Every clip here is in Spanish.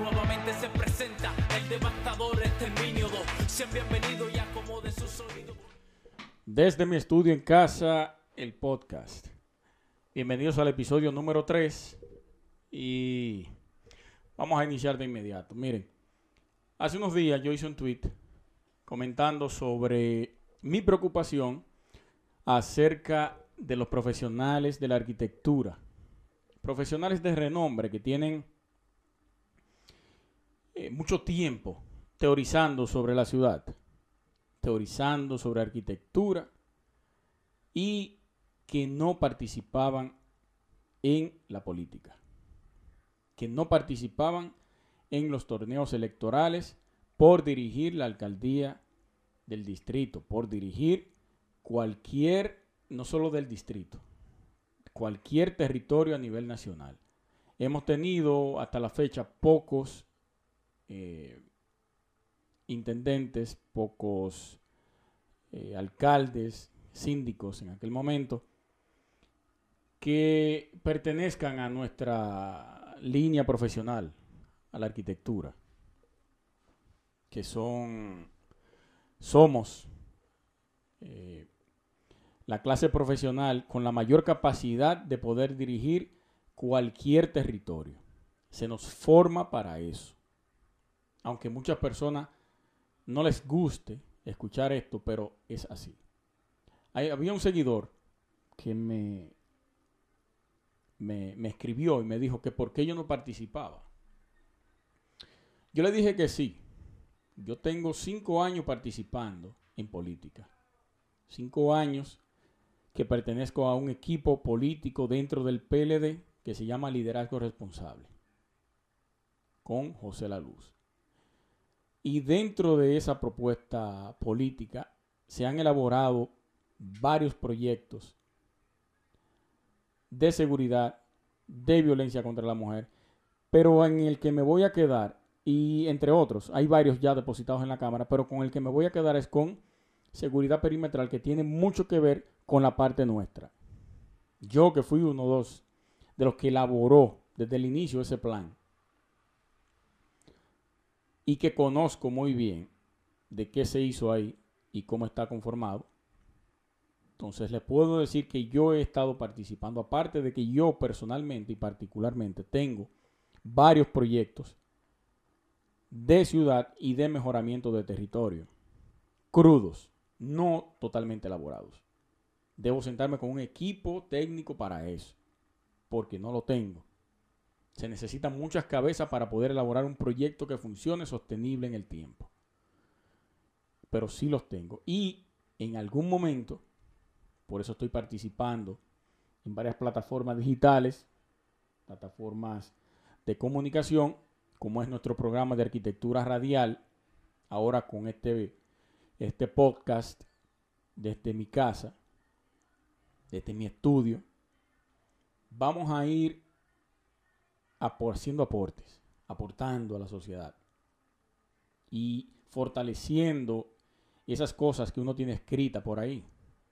Nuevamente se presenta el devastador exterminio 2. Sean bienvenidos y acomoden sus sonidos. Desde mi estudio en casa, el podcast. Bienvenidos al episodio número 3 y vamos a iniciar de inmediato. Miren, hace unos días yo hice un tweet comentando sobre mi preocupación acerca de los profesionales de la arquitectura. Profesionales de renombre que tienen eh, mucho tiempo teorizando sobre la ciudad, teorizando sobre arquitectura y que no participaban en la política, que no participaban en los torneos electorales por dirigir la alcaldía del distrito, por dirigir cualquier, no solo del distrito, cualquier territorio a nivel nacional. Hemos tenido hasta la fecha pocos eh, intendentes, pocos eh, alcaldes, síndicos en aquel momento, que pertenezcan a nuestra línea profesional, a la arquitectura, que son, somos eh, la clase profesional con la mayor capacidad de poder dirigir cualquier territorio. Se nos forma para eso. Aunque muchas personas no les guste escuchar esto, pero es así. había un seguidor que me, me, me escribió y me dijo que por qué yo no participaba. Yo le dije que sí. Yo tengo cinco años participando en política. Cinco años que pertenezco a un equipo político dentro del PLD que se llama Liderazgo Responsable, con José La Luz. Y dentro de esa propuesta política se han elaborado varios proyectos de seguridad, de violencia contra la mujer, pero en el que me voy a quedar, y entre otros, hay varios ya depositados en la Cámara, pero con el que me voy a quedar es con seguridad perimetral, que tiene mucho que ver con la parte nuestra. Yo que fui uno dos de los que elaboró desde el inicio ese plan, y que conozco muy bien de qué se hizo ahí y cómo está conformado. Entonces les puedo decir que yo he estado participando, aparte de que yo personalmente y particularmente tengo varios proyectos de ciudad y de mejoramiento de territorio, crudos, no totalmente elaborados. Debo sentarme con un equipo técnico para eso, porque no lo tengo. Se necesitan muchas cabezas para poder elaborar un proyecto que funcione sostenible en el tiempo. Pero sí los tengo. Y en algún momento, por eso estoy participando en varias plataformas digitales, plataformas de comunicación, como es nuestro programa de arquitectura radial, ahora con este, este podcast desde mi casa, desde mi estudio, vamos a ir haciendo aportes, aportando a la sociedad y fortaleciendo esas cosas que uno tiene escrita por ahí,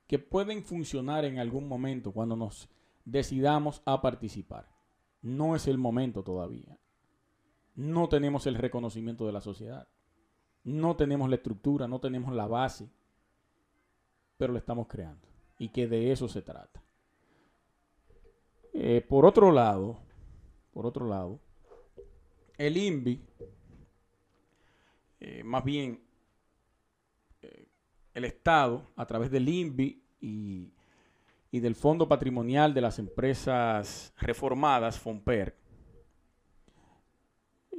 que pueden funcionar en algún momento cuando nos decidamos a participar. No es el momento todavía. No tenemos el reconocimiento de la sociedad. No tenemos la estructura, no tenemos la base, pero lo estamos creando. Y que de eso se trata. Eh, por otro lado, por otro lado, el INVI, eh, más bien eh, el Estado, a través del INVI y, del Fondo Patrimonial de las Empresas Reformadas, FOMPER,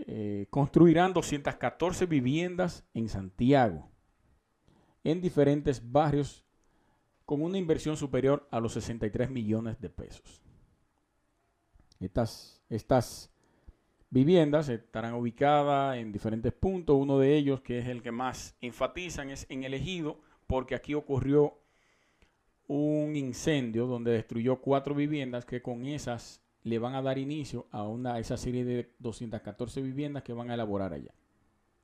eh, construirán 214 viviendas en Santiago, en diferentes barrios, con una inversión superior a los 63 millones de pesos. Estas estas viviendas estarán ubicadas en diferentes puntos. Uno de ellos, que es el que más enfatizan, es en el ejido, porque aquí ocurrió un incendio donde destruyó cuatro viviendas que con esas le van a dar inicio a una esa serie de 214 viviendas que van a elaborar allá.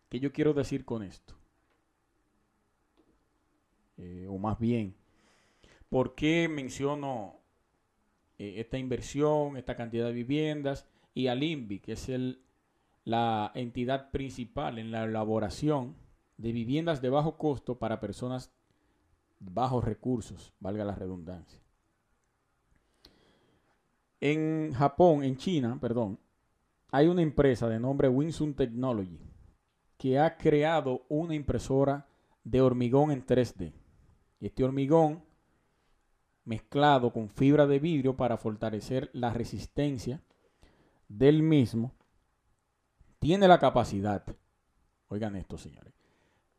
¿Qué yo quiero decir con esto? Eh, o más bien, ¿por qué menciono eh, esta inversión, esta cantidad de viviendas y al INVI, que es el, la entidad principal en la elaboración de viviendas de bajo costo para personas bajos recursos, valga la redundancia. En Japón, en China, perdón, hay una empresa de nombre Winsun Technology que ha creado una impresora de hormigón en 3D. Este hormigón mezclado con fibra de vidrio para fortalecer la resistencia del mismo tiene la capacidad, oigan esto señores,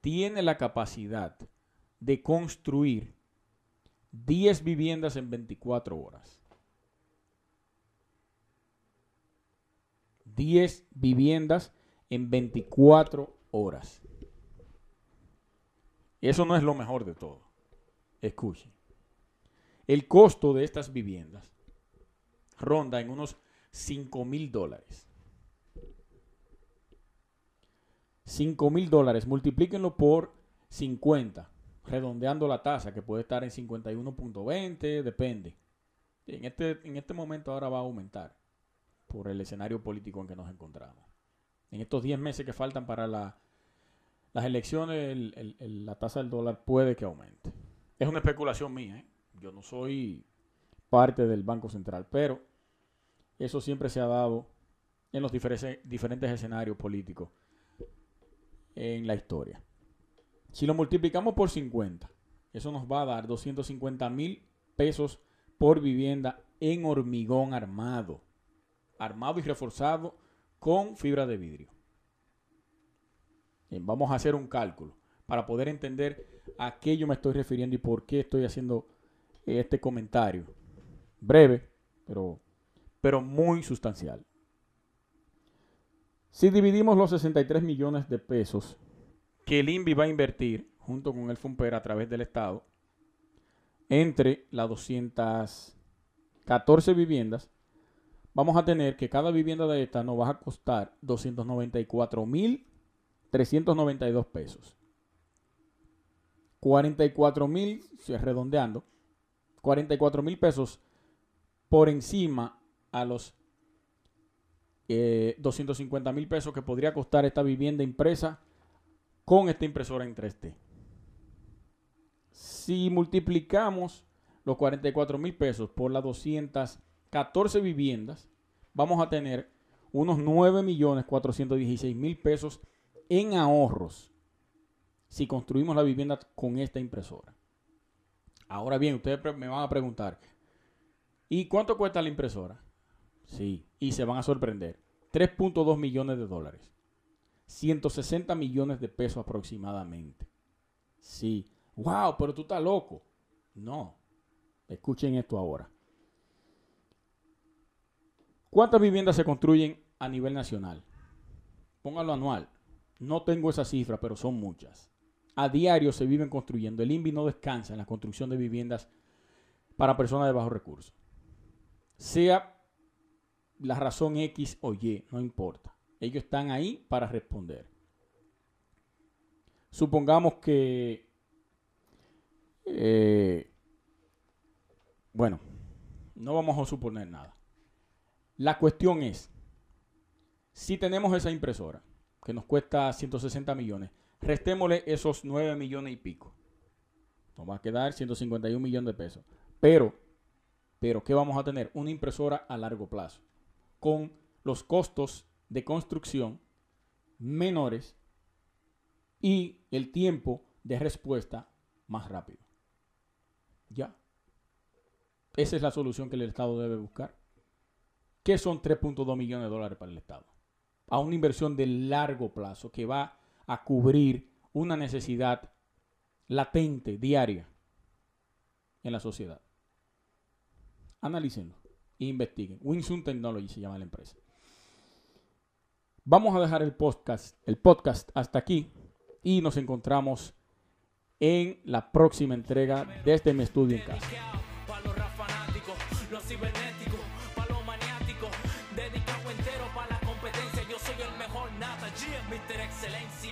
tiene la capacidad de construir 10 viviendas en 24 horas. 10 viviendas en 24 horas. Eso no es lo mejor de todo. Escuchen. El costo de estas viviendas ronda en unos 5 mil dólares. 5 mil dólares, multiplíquenlo por 50, redondeando la tasa, que puede estar en 51.20, depende. En este, en este momento ahora va a aumentar por el escenario político en que nos encontramos. En estos 10 meses que faltan para la, las elecciones, la tasa del dólar puede que aumente. Es una especulación mía, ¿eh? Yo no soy parte del Banco Central, pero eso siempre se ha dado en los diferentes escenarios políticos en la historia. Si lo multiplicamos por 50, eso nos va a dar 250 mil pesos por vivienda en hormigón armado. Armado y reforzado con fibra de vidrio. vamos a hacer un cálculo para poder entender a qué yo me estoy refiriendo y por qué estoy haciendo este comentario. Breve, pero, pero muy sustancial. Si dividimos los 63 millones de pesos que el INVI va a invertir junto con el FUMPER a través del Estado entre las 214 viviendas, vamos a tener que cada vivienda de esta nos va a costar 294.392 pesos. 44 mil, redondeando, 44 mil pesos por encima a los 250 eh, mil pesos que podría costar esta vivienda impresa con esta impresora en 3D. Si multiplicamos los 44 mil pesos por las 214 viviendas, vamos a tener unos 9 millones 416 mil pesos en ahorros si construimos la vivienda con esta impresora. Ahora bien, ustedes me van a preguntar, ¿y cuánto cuesta la impresora? Sí, y se van a sorprender. 3.2 millones de dólares. 160 millones de pesos aproximadamente. Sí. Wow, pero tú estás loco. No. Escuchen esto ahora. ¿Cuántas viviendas se construyen a nivel nacional? Póngalo anual. No tengo esa cifra, pero son muchas a diario se viven construyendo. El INVI no descansa en la construcción de viviendas para personas de bajos recursos. Sea la razón X o Y, no importa. Ellos están ahí para responder. Supongamos que, eh, bueno, no vamos a suponer nada. La cuestión es, si tenemos esa impresora que nos cuesta 160 millones, Restémosle esos 9 millones y pico. Nos va a quedar 151 millones de pesos. Pero, pero, ¿qué vamos a tener? Una impresora a largo plazo. Con los costos de construcción menores y el tiempo de respuesta más rápido. Ya. Esa es la solución que el Estado debe buscar. ¿Qué son 3.2 millones de dólares para el Estado? A una inversión de largo plazo que va a cubrir una necesidad latente, diaria, en la sociedad. Analícenlo e investiguen. Winsun Technology se llama la empresa. Vamos a dejar el podcast, el podcast hasta aquí y nos encontramos en la próxima entrega desde mi estudio en casa. Excelencia.